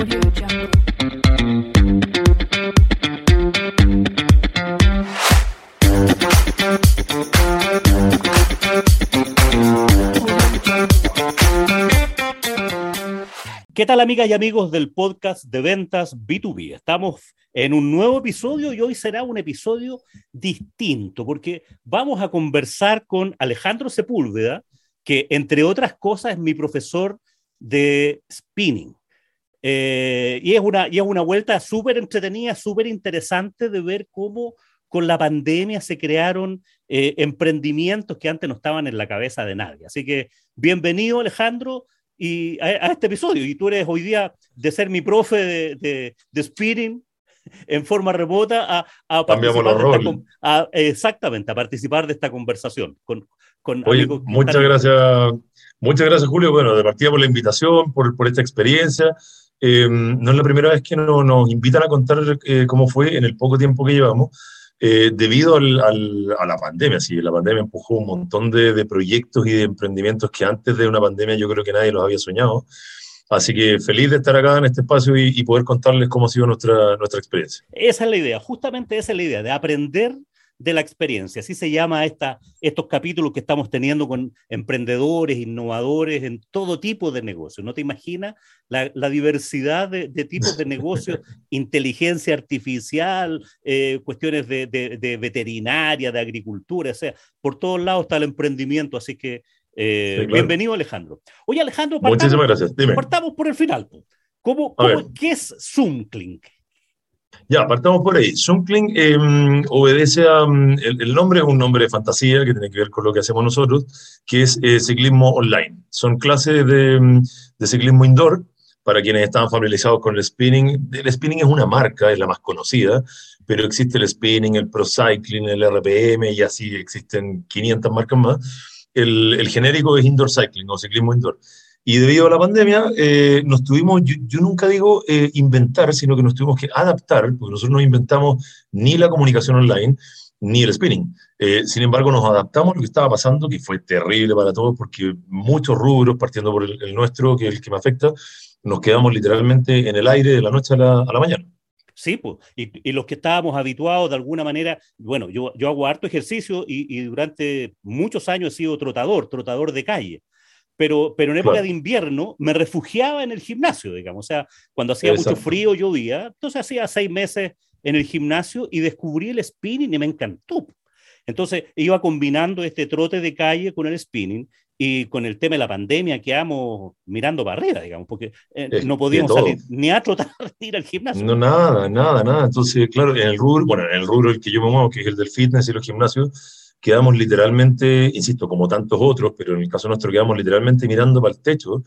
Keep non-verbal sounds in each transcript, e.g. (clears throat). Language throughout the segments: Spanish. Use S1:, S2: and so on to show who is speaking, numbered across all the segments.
S1: ¿Qué tal amigas y amigos del podcast de ventas B2B? Estamos en un nuevo episodio y hoy será un episodio distinto porque vamos a conversar con Alejandro Sepúlveda, que entre otras cosas es mi profesor de spinning. Eh, y, es una, y es una vuelta súper entretenida, súper interesante de ver cómo con la pandemia se crearon eh, emprendimientos que antes no estaban en la cabeza de nadie. Así que bienvenido Alejandro y a, a este episodio. Y tú eres hoy día de ser mi profe de, de, de spinning en forma remota a, a
S2: Cambiamos los
S1: participar de esta a- exactamente, a participar de esta conversación con, con
S2: Oye,
S1: amigos
S2: muchas
S1: están-
S2: gracias, muchas gracias Julio, bueno, de partida por la invitación, por, por esta experiencia. Eh, no es la primera vez que no- nos invitan a contar eh, cómo fue en el poco tiempo que llevamos, eh, debido a la pandemia. Sí, la pandemia empujó un montón de, de proyectos y de emprendimientos que antes de una pandemia yo creo que nadie los había soñado. Así que feliz de estar acá en este espacio y, y poder contarles cómo ha sido nuestra, nuestra experiencia.
S1: Esa es la idea, justamente esa es la idea, de aprender de la experiencia. Así se llama esta, estos capítulos que estamos teniendo con emprendedores, innovadores en todo tipo de negocios. ¿No te imaginas la, la diversidad de, de tipos de negocios? (laughs) inteligencia artificial, eh, cuestiones de, de- de veterinaria, de agricultura, o sea, por todos lados está el emprendimiento. Así que eh,
S2: Sí, claro.
S1: bienvenido Alejandro. Oye Alejandro, partamos,
S2: Muchísimas gracias. Dime.
S1: partamos por el final. po. ¿Cómo,
S2: A ver.
S1: cómo- ¿Qué es Zoomclink?
S2: Ya, partamos por ahí. Zoomkling eh, obedece a. mm, el, el nombre es un nombre de fantasía que tiene que ver con lo que hacemos nosotros, que es eh, ciclismo online. Son clases de, mm, de ciclismo indoor. Para quienes están familiarizados con el spinning, el spinning es una marca, es la más conocida, pero existe el spinning, el pro cycling, el RPM y así existen 500 marcas más. El, el genérico es indoor cycling o ciclismo indoor. Y debido a la pandemia, eh, nos tuvimos, yo, nunca digo eh, inventar, sino que nos tuvimos que adaptar, porque nosotros no inventamos ni la comunicación online, ni el spinning. Eh, sin embargo, nos adaptamos a lo que estaba pasando, que fue terrible para todos, porque muchos rubros, partiendo por el, nuestro, que es el que me afecta, nos quedamos literalmente en el aire de la noche a la, a la mañana.
S1: Sí, pues, y, y los que estábamos habituados de alguna manera, bueno, yo, yo hago harto ejercicio y, y durante muchos años he sido trotador, trotador de calle, pero, pero en época
S2: Claro.
S1: de invierno me refugiaba en el gimnasio, digamos, o sea, cuando hacía mucho
S2: Exacto.
S1: frío llovía, entonces hacía seis meses en el gimnasio y descubrí el spinning y me encantó. Entonces iba combinando este trote de calle con el spinning y con el tema de la pandemia quedamos mirando arriba, digamos, porque eh, no podíamos salir ni a trotar (laughs) ni ir al gimnasio.
S2: No, nada, nada, nada. Entonces, claro, en el rubro, bueno, en el rubro el que yo me muevo, que es el del fitness y los gimnasios, quedamos literalmente, insisto, como tantos otros, pero en el caso nuestro quedamos literalmente mirando para el techo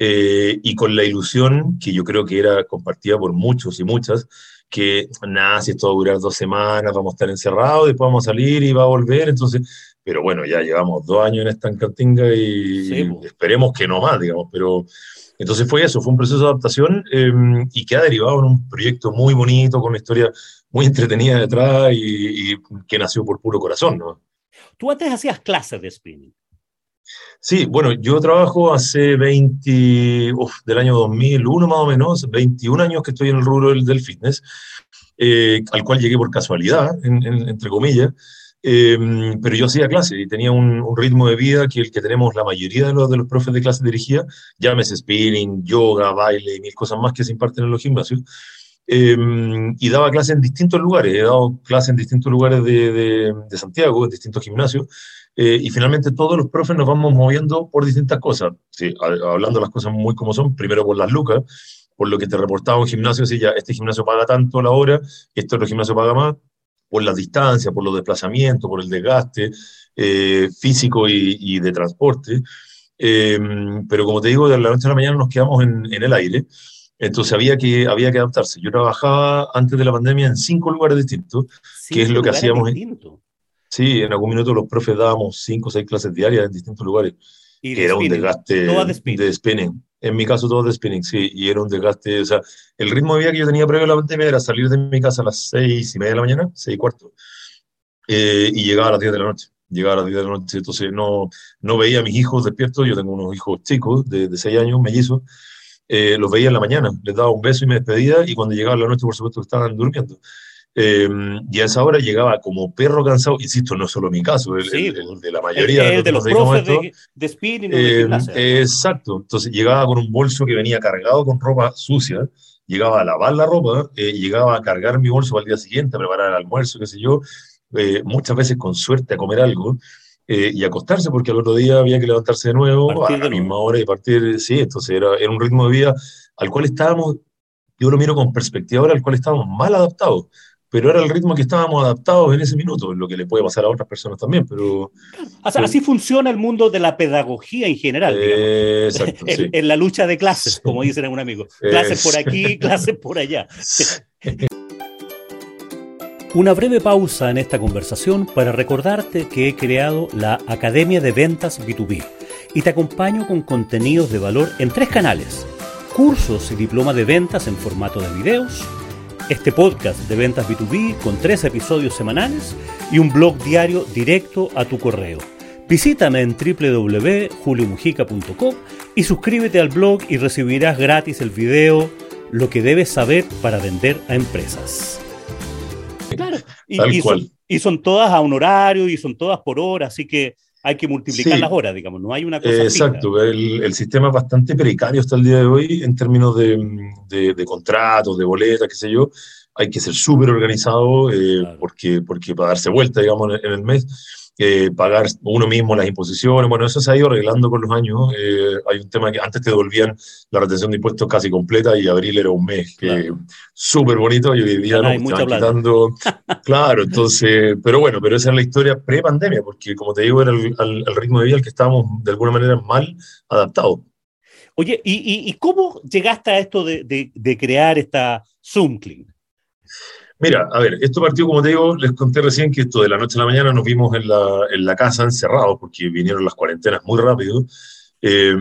S2: eh, y con la ilusión, que yo creo que era compartida por muchos y muchas, que nada, si esto va a durar dos semanas, vamos a estar encerrados, después vamos a salir y va a volver, entonces, pero bueno, ya llevamos dos años en esta encantinga y,
S1: Sí,
S2: esperemos que no más, digamos, pero entonces fue eso, fue un proceso de adaptación eh, y que ha derivado en un proyecto muy bonito, con una historia muy entretenida detrás y, y que nació por puro corazón, ¿no?
S1: Tú antes hacías clases de spinning.
S2: Sí, bueno, yo trabajo hace 20, uf, del año 2001 más o menos, 21 años que estoy en el rubro del, del fitness, eh, al cual llegué por casualidad, en- en- entre comillas, eh, pero yo hacía clases y tenía un, un ritmo de vida que el que tenemos la mayoría de los, de los profes de clases dirigía, llámese spinning, yoga, baile y mil cosas más que se imparten en los gimnasios. Eh, y daba clases en distintos lugares, he dado clases en distintos lugares de, de- de Santiago, en distintos gimnasios, eh, y finalmente todos los profes nos vamos moviendo por distintas cosas. Sí, hablando las cosas muy como son, primero por las lucas, por lo que te reportaba un gimnasio, si ya este gimnasio paga tanto la hora, este otro gimnasio paga más, por las distancias, por los desplazamientos, por el desgaste eh, físico y, y de transporte. Eh, pero como te digo, de la noche a la mañana nos quedamos en, en el aire. Entonces había que, había que adaptarse. Yo trabajaba antes de la pandemia en cinco lugares distintos. ¿Qué es lo que hacíamos
S1: distintos.
S2: Sí, en algún minuto los profes dábamos cinco o seis clases diarias en distintos lugares,
S1: Y
S2: que
S1: de
S2: era un
S1: spinning.
S2: desgaste
S1: todas de spinning.
S2: spinning. En mi caso, todo de spinning, sí, y era un desgaste. O sea, el ritmo de vida que yo tenía previo a la pandemia era salir de mi casa a las seis y media de la mañana, seis y cuarto, eh, y llegaba a las diez de la noche. Llegaba a las diez de la noche, entonces no, no veía a mis hijos despiertos. Yo tengo unos hijos chicos de, de seis años, mellizos, eh, los veía en la mañana, les daba un beso y me despedía, y cuando llegaba la noche, por supuesto, estaban durmiendo. Eh, y a esa hora llegaba como perro cansado, insisto, no solo mi caso, el,
S1: Sí,
S2: el-
S1: pues.
S2: el de la mayoría
S1: El, de los
S2: dedicamos a
S1: profes
S2: esto.
S1: de, de spinning o de
S2: Eh,
S1: gimnasia.
S2: exacto, entonces llegaba con un bolso que venía cargado con ropa sucia, llegaba a lavar la ropa, eh, llegaba a cargar mi bolso el día siguiente, a preparar el almuerzo, qué sé yo, eh, muchas veces con suerte a comer algo eh, y acostarse porque al otro día había que levantarse de nuevo
S1: Partir
S2: a la
S1: de nuevo.
S2: misma hora y partir, sí, entonces era, era un ritmo de vida al cual estábamos, yo lo miro con perspectiva ahora, al cual estábamos mal adaptados. Pero era el ritmo que estábamos adaptados en ese minuto, lo que le puede pasar a otras personas también, pero
S1: O sea, así funciona el mundo de la pedagogía en general,
S2: eh, exacto, (laughs)
S1: en,
S2: sí.
S1: en la lucha de clases, como dicen un amigo. Clases por aquí, clases por allá. Una breve pausa en esta conversación para recordarte que he creado la Academia de Ventas B2B y te acompaño con contenidos de valor en tres canales. Cursos y diploma de ventas en formato de videos, este podcast de ventas B2B con tres episodios semanales y un blog diario directo a tu correo. Visítame en www.juliomujica.com y suscríbete al blog y recibirás gratis el video Lo que debes saber para vender a empresas. Claro, y,
S2: Tal
S1: y
S2: cual.
S1: son, y son todas a honorario y son todas por hora, así que hay que multiplicar
S2: Sí.
S1: las horas, digamos, no hay una cosa
S2: Eh. Exacto, el, el sistema es bastante precario hasta el día de hoy en términos de, de- de contratos, de boletas, qué sé yo. Hay que ser súper organizado eh,
S1: Claro.
S2: porque, porque para darse vuelta, digamos, en, en el mes, eh, pagar uno mismo las imposiciones, bueno, eso se ha ido arreglando con los años. Eh, hay un tema que antes te devolvían la retención de impuestos casi completa y abril era un mes que
S1: Claro.
S2: súper bonito y hoy día no, van
S1: plata.
S2: quitando. (laughs) Claro, entonces, pero bueno, pero esa es la historia pre-pandemia, porque como te digo, era el, ritmo de vida al que estábamos de alguna manera mal adaptados.
S1: Oye, ¿y, cómo llegaste a esto de, de- de crear esta Zoomcling?
S2: Mira, a ver, esto partió, como te digo, les conté recién que esto de la noche a la mañana nos vimos en la, en la casa encerrados, porque vinieron las cuarentenas muy rápido. Eh,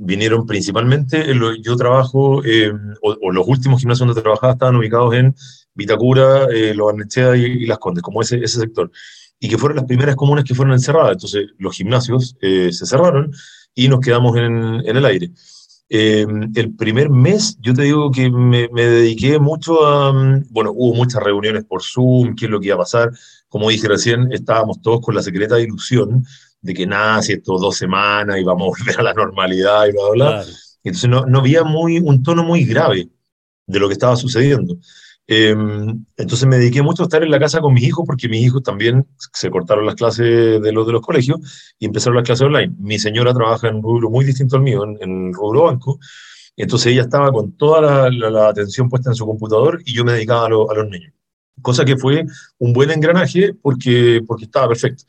S2: vinieron principalmente, en lo- yo trabajo, eh, o, los últimos gimnasios donde trabajaba estaban ubicados en Vitacura, eh, Los Barnechea y, y Las Condes, como ese, ese sector. Y que fueron las primeras comunas que fueron encerradas. Entonces, los gimnasios eh, se cerraron y nos quedamos en, en el aire. Eh, el primer mes, yo te digo que me, me dediqué mucho a, mm, bueno, hubo muchas reuniones por Zoom, qué es lo que iba a pasar. Como dije recién, estábamos todos con la secreta ilusión de que nada, si estos dos semanas íbamos a volver a la normalidad y bla, bla, bla.
S1: Claro.
S2: Entonces no, no había muy, un tono muy grave de lo que estaba sucediendo. Eh, entonces me dediqué mucho a estar en la casa con mis hijos porque mis hijos también se cortaron las clases de los de los colegios y empezaron las clases online. Mi señora trabaja en un rubro muy distinto al mío, en, en el rubro banco. Entonces ella estaba con toda la, la- la atención puesta en su computador y yo me dedicaba a, lo- a los niños. Cosa que fue un buen engranaje porque, porque estaba perfecto.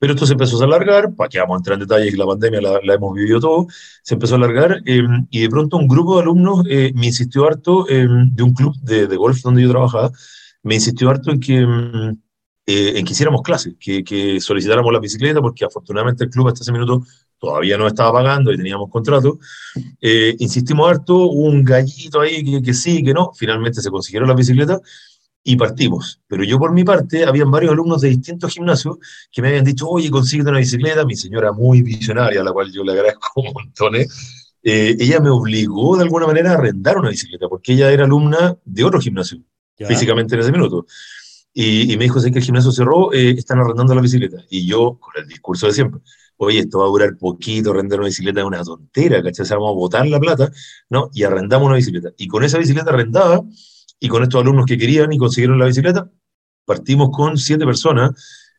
S2: Pero esto se empezó a alargar, para que vamos a entrar en detalles, la pandemia la, la hemos vivido todo, se empezó a alargar eh, y de pronto un grupo de alumnos eh, me insistió harto eh, de un club de, de golf donde yo trabajaba, me insistió harto en que, mm, eh, en que hiciéramos clases, que, que solicitáramos la bicicleta, porque afortunadamente el club hasta ese minuto todavía no estaba pagando y teníamos contrato. Eh, insistimos harto, un gallito ahí que, que sí, que no, finalmente se consiguieron las bicicletas y partimos. Pero yo por mi parte, habían varios alumnos de distintos gimnasios que me habían dicho, oye, consíguete una bicicleta, mi señora muy visionaria, a la cual yo le agradezco un montón, ¿eh? Eh, ella me obligó de alguna manera a arrendar una bicicleta, porque ella era alumna de otro gimnasio,
S1: Ya.
S2: físicamente en ese minuto. Y, y me dijo, sé que el gimnasio cerró, eh, están arrendando la bicicleta. Y yo, con el discurso de siempre, oye, esto va a durar poquito, arrendar una bicicleta es una tontera, ¿cachai? O sea, vamos a botar la plata, ¿no? Y arrendamos una bicicleta. Y con esa bicicleta arrendada, y con estos alumnos que querían y consiguieron la bicicleta, partimos con siete personas.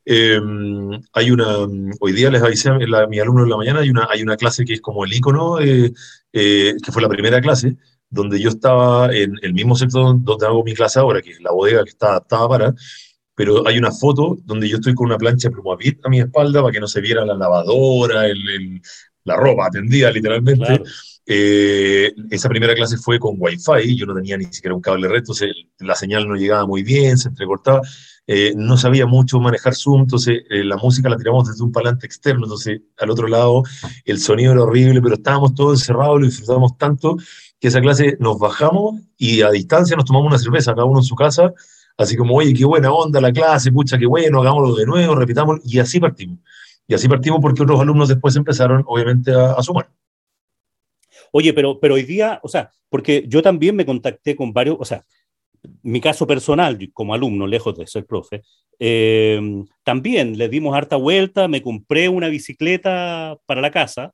S2: Eh, hay una, hoy día les avisé a la- mi alumno en la mañana, hay una, hay una clase que es como el icono, eh, eh, que fue la primera clase, donde yo estaba en el mismo sector donde hago mi clase ahora, que es la bodega que está adaptada para, pero hay una foto donde yo estoy con una plancha de plumavit a mi espalda para que no se viera la lavadora, el- el- la ropa atendida literalmente.
S1: Claro.
S2: Eh, esa primera clase fue con Wi-Fi, yo no tenía ni siquiera un cable red, entonces la señal no llegaba muy bien, se entrecortaba, eh, no sabía mucho manejar Zoom, entonces eh, la música la tiramos desde un parlante externo, entonces al otro lado el sonido era horrible, pero estábamos todos encerrados, lo disfrutábamos tanto que esa clase nos bajamos y a distancia nos tomamos una cerveza, cada uno en su casa, así como, oye, qué buena onda la clase, pucha, qué bueno, hagámoslo de nuevo, repitamos, y así partimos. Y así partimos porque otros alumnos después empezaron, obviamente, a sumar.
S1: Oye, pero, pero hoy día, o sea, porque yo también me contacté con varios, o sea, mi caso personal, como alumno, lejos de ser profe, eh, también le dimos harta vuelta, me compré una bicicleta para la casa,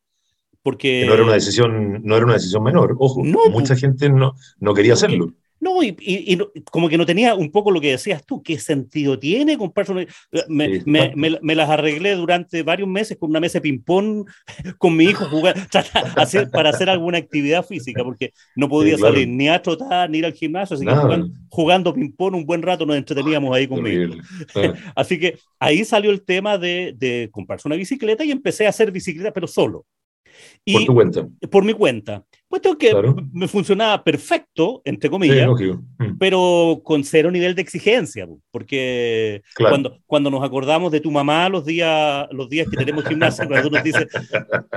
S1: porque...
S2: no era una decisión, no era una decisión menor, ojo, mucha gente no, no quería hacerlo.
S1: No, y, como que no tenía un poco lo que decías tú, ¿qué sentido tiene comprarse una... Me, me, las arreglé durante varios meses con una mesa de ping-pong (laughs) con mi hijo jugar, (laughs) para hacer alguna actividad física, porque no podía salir ni a trotar ni ir al gimnasio, así que jugando, ping-pong un buen rato nos entreteníamos ahí conmigo. (laughs) así que ahí salió el tema de, de comprarse una bicicleta y empecé a hacer bicicleta, pero solo
S2: por tu cuenta.
S1: Por mi cuenta. Puesto que me funcionaba perfecto, entre comillas, mm. pero con cero nivel de exigencia, porque cuando, cuando nos acordamos de tu mamá los días, los días que tenemos gimnasio, cuando nos dice,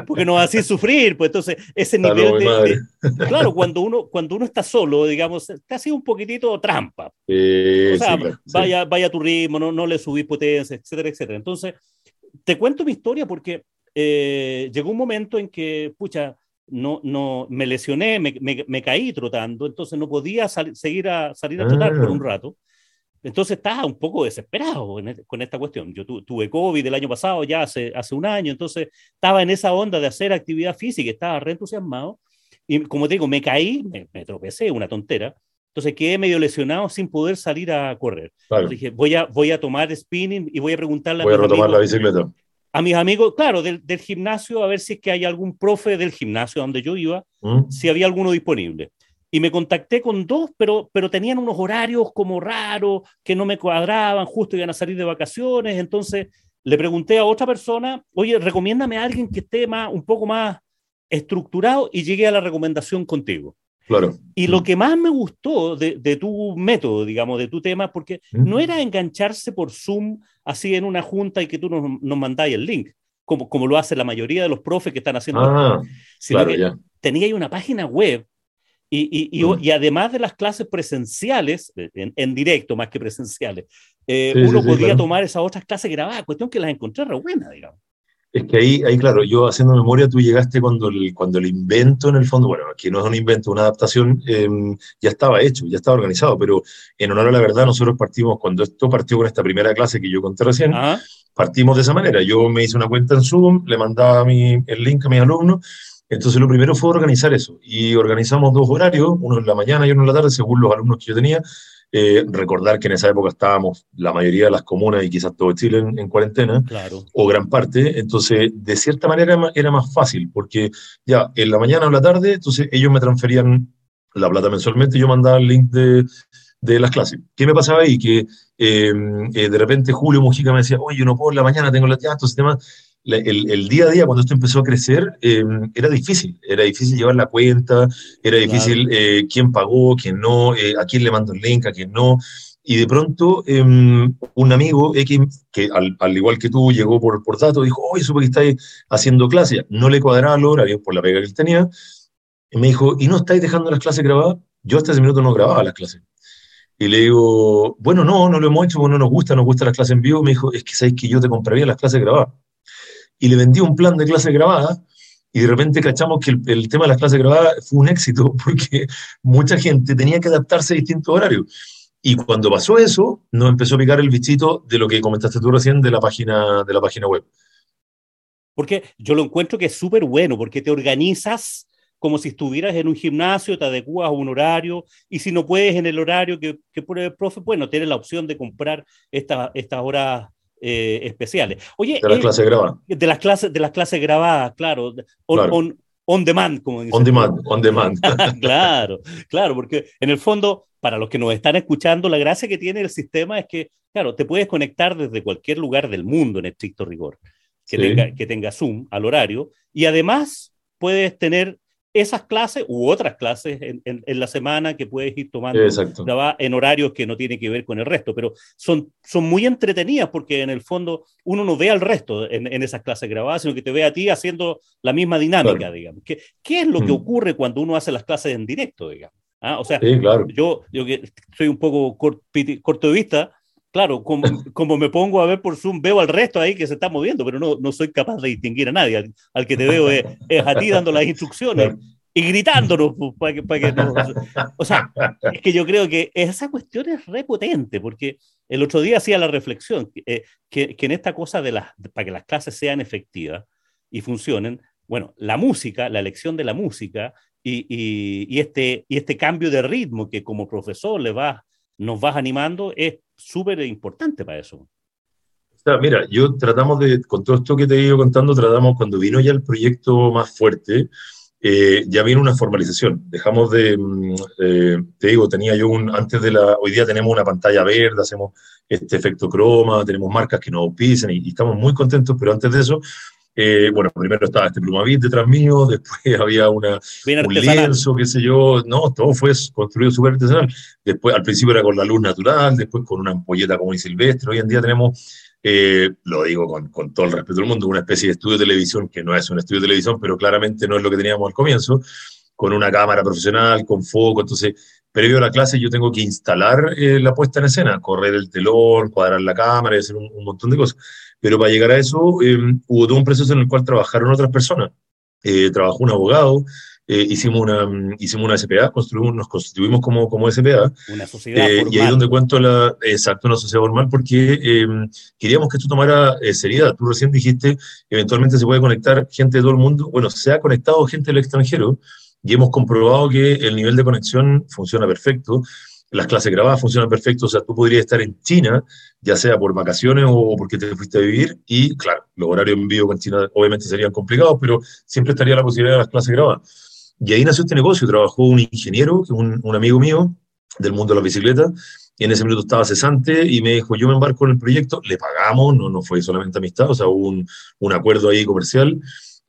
S1: porque nos hacía sufrir, pues entonces ese nivel de, Claro, cuando uno, cuando uno está solo, digamos, te hace un poquitito trampa. o sea, vaya, vaya a tu ritmo, no, no le subís potencia, etcétera, etcétera. Entonces, te cuento mi historia porque eh, llegó un momento en que, pucha, no, no, me lesioné, me, me, caí trotando, entonces no podía seguir a, salir a trotar por un ah. rato. Entonces estaba un poco desesperado e, con esta cuestión. Yo tuve COVID el año pasado, ya hace, hace un año, entonces estaba en esa onda de hacer actividad física, estaba reentusiasmado. Y como te digo, me caí, me, tropecé, una tontera. Entonces quedé medio lesionado sin poder salir a correr. dije, voy a, voy a tomar spinning y voy a preguntarle
S2: voy a, retomar la bicicleta
S1: a mis amigos, claro, del, gimnasio, a ver si es que hay algún profe del gimnasio donde yo iba, mm. si había alguno disponible. Y me contacté con dos, pero, pero tenían unos horarios como raros, que no me cuadraban, justo iban a salir de vacaciones. Entonces le pregunté a otra persona, oye, recomiéndame a alguien que esté más, un poco más estructurado y llegué a la recomendación contigo.
S2: Claro.
S1: Y lo mm. que más me gustó de, tu método, digamos, de tu tema, porque mm. no era engancharse por Zoom así en una junta y que tú nos, nos mandáis el link, como, como lo hace la mayoría de los profes que están haciendo.
S2: Ah, claro, ya.
S1: Tenía ahí una página web y, y, mm. y, además de las clases presenciales, en, directo más que presenciales, eh, uno podía tomar esas otras clases grabadas, cuestión que las encontré re buenas, digamos.
S2: Es que ahí, ahí, claro, yo haciendo memoria, tú llegaste cuando el, cuando el invento en el fondo, bueno, aquí no es un invento, una adaptación, em, ya estaba hecho, ya estaba organizado, pero en honor a la verdad, nosotros partimos, cuando esto partió con esta primera clase que yo conté recién, partimos de esa manera. Yo me hice una cuenta en Zoom, le mandaba mi, el link a mis alumnos, entonces lo primero fue organizar eso, y organizamos dos horarios, uno en la mañana y uno en la tarde, según los alumnos que yo tenía, eh, recordar que en esa época estábamos la mayoría de las comunas y quizás todo Chile en, cuarentena,
S1: claro.
S2: o gran parte, entonces de cierta manera era más, fácil, porque ya en la mañana o la tarde, entonces ellos me transferían la plata mensualmente y yo mandaba el link de, de las clases. ¿Qué me pasaba ahí? Que eh, eh, de repente Julio Mujica me decía, oye, yo no puedo en la mañana, tengo la teatro, tema el, día a día, cuando esto empezó a crecer, eh, era difícil. Era difícil llevar la cuenta, era difícil eh, quién pagó, quién no, eh, a quién le mando el link, a quién no. Y de pronto, em, un amigo X, que al, igual que tú llegó por, por datos, dijo: Oye, supe que estáis haciendo clases. No le cuadraba el horario por la pega que él tenía. Y me dijo: ¿Y no estáis dejando las clases grabadas? Yo hasta ese minuto no grababa las clases. Y le digo, bueno, no, no lo hemos hecho, no nos gusta, nos gusta las clases en vivo. Me dijo, es que sabéis que yo te compraría las clases grabadas y le vendí un plan de clase grabada y de repente cachamos que el, tema de las clases grabadas fue un éxito (laughs) porque mucha gente tenía que adaptarse a distintos horarios. Y cuando pasó eso, nos empezó a picar el bichito de lo que comentaste tú recién de la página, de la página web.
S1: Porque yo lo encuentro que es súper bueno, porque te organizas como si estuvieras en un gimnasio, te adecuas a un horario, y si no puedes en el horario que, que pone el profe, bueno, tienes la opción de comprar estas horas eh, especiales. Oye,
S2: de las clases grabadas.
S1: De las clases, de las clases grabadas, claro. On, On, demand, como
S2: dicen. On demand, on demand. (laughs)
S1: claro, claro, porque en el fondo, para los que nos están escuchando, la gracia que tiene el sistema es que, claro, te puedes conectar desde cualquier lugar del mundo en estricto rigor, que, tenga, que tenga Zoom al horario, y además puedes tener esas clases u otras clases en, en, la semana que puedes ir tomando en horarios que no tienen que ver con el resto, pero son, son muy entretenidas porque en el fondo uno no ve al resto en, en esas clases grabadas, sino que te ve a ti haciendo la misma dinámica, digamos. ¿Qué, ¿Qué, es lo que ocurre cuando uno hace las clases en directo, digamos? ¿Ah? O sea, yo, yo que soy un poco corto de vista, Claro, como, como, me pongo a ver por Zoom, veo al resto ahí que se está moviendo, pero no, no soy capaz de distinguir a nadie. Al, que te veo es, a ti dando las instrucciones. y gritándonos pues, para que, para que no, O sea, es que yo creo que esa cuestión es repotente, porque el otro día hacía la reflexión eh, que, que, en esta cosa de las, para que las clases sean efectivas y funcionen, bueno, la música, la elección de la música y, y, y este, y este cambio de ritmo que como profesor le vas, nos vas animando es súper importante para eso.
S2: Mira, yo tratamos de, con todo esto que te he ido contando, tratamos, cuando vino ya el proyecto más fuerte, eh, ya viene una formalización. Dejamos de, mm, eh, te digo, tenía yo un, antes de la, hoy día tenemos una pantalla verde, hacemos este efecto croma, tenemos marcas que nos pisen y, estamos muy contentos, pero antes de eso, eh, bueno, primero estaba este plumavit detrás mío, (laughs) después había una, un lienzo, qué sé yo, no, todo fue construido súper artesanal. Después, al principio era con la luz natural, después con una ampolleta como y silvestre, hoy en día tenemos eh, lo digo con, con, todo el respeto del mundo, una especie de estudio de televisión que no es un estudio de televisión, pero claramente no es lo que teníamos al comienzo, con una cámara profesional, con foco, entonces, previo a la clase yo tengo que instalar eh, la puesta en escena, correr el telón, cuadrar la cámara, hacer un, un montón de cosas. Pero para llegar a eso eh, hubo todo un proceso en el cual trabajaron otras personas. trabajó un abogado, eh, hicimos, una, mm, hicimos una SPA, construimos, nos constituimos como, como SPA.
S1: Una sociedad eh,
S2: Y ahí es donde cuento la, exacto, una sociedad formal, porque em, queríamos que esto tomara eh, seriedad. Tú recién dijiste, eventualmente se puede conectar gente de todo el mundo. Bueno, se ha conectado gente del extranjero y hemos comprobado que el nivel de conexión funciona perfecto. Las clases grabadas funcionan perfecto, o sea, tú podrías estar en China, ya sea por vacaciones o porque te fuiste a vivir, y claro, los horarios en vivo con China obviamente serían complicados, pero siempre estaría la posibilidad de las clases grabadas. Y ahí nació este negocio. Trabajó un ingeniero, un, un amigo mío del mundo de la bicicleta, y en ese minuto estaba cesante y me dijo, yo me embarco en el proyecto, le pagamos, no, no fue solamente amistad, o sea, hubo un, un acuerdo ahí comercial.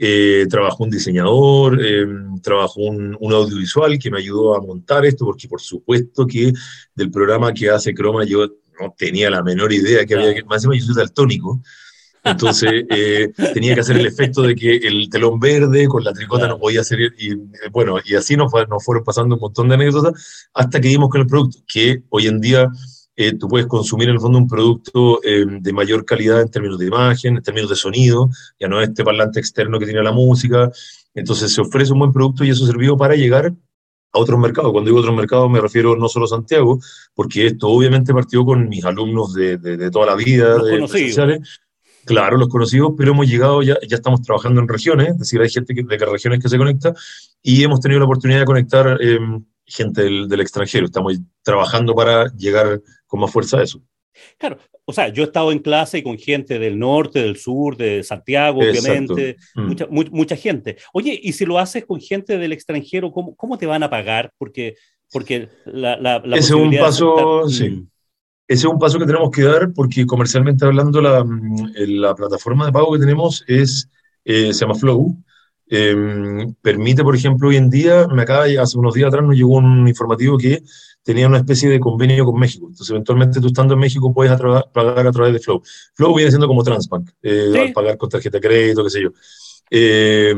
S2: Eh, trabajó un diseñador, eh, trabajó un, un, audiovisual que me ayudó a montar esto, porque por supuesto que del programa que hace Croma yo no tenía la menor idea que había que, más encima yo soy daltónico, entonces eh, tenía que hacer el efecto de que el telón verde con la tricota no podía salir. Y bueno, y así nos, nos, fueron pasando un montón de anécdotas hasta que dimos con el producto, que hoy en día eh, tú puedes consumir en el fondo un producto eh, de mayor calidad en términos de imagen, en términos de sonido, ya no es este parlante externo que tiene la música. Entonces se ofrece un buen producto y eso sirvió para llegar a otros mercados. Cuando digo otros mercados me refiero no solo a Santiago, porque esto obviamente partió con mis alumnos de, de, de toda la vida, de presenciales, Claro, los conocidos, pero hemos llegado, ya, ya estamos trabajando en regiones, es decir, hay gente que, de regiones que se conecta y hemos tenido la oportunidad de conectar eh, gente del, del, extranjero. Estamos trabajando para llegar con más fuerza a eso.
S1: Claro, o sea, yo he estado en clase con gente del norte, del sur, de Santiago, obviamente, mm. mucha, mu mucha, gente. Oye, y si lo haces con gente del extranjero, ¿cómo, cómo te van a pagar? Porque, porque la, la, la
S2: Ese es un paso, sí. Mm. Ese es un paso que tenemos que dar porque comercialmente hablando la, mm, la plataforma de pago que tenemos es, eh, se llama Flow. Eh, permite, por ejemplo, hoy en día, me acaba, hace unos días atrás nos llegó un informativo que tenía una especie de convenio con México. Entonces, eventualmente tú estando en México puedes pagar a través de Flow. Flow viene siendo como Transbank, eh, ¿Sí? pagar con tarjeta de crédito, qué sé yo. Eh,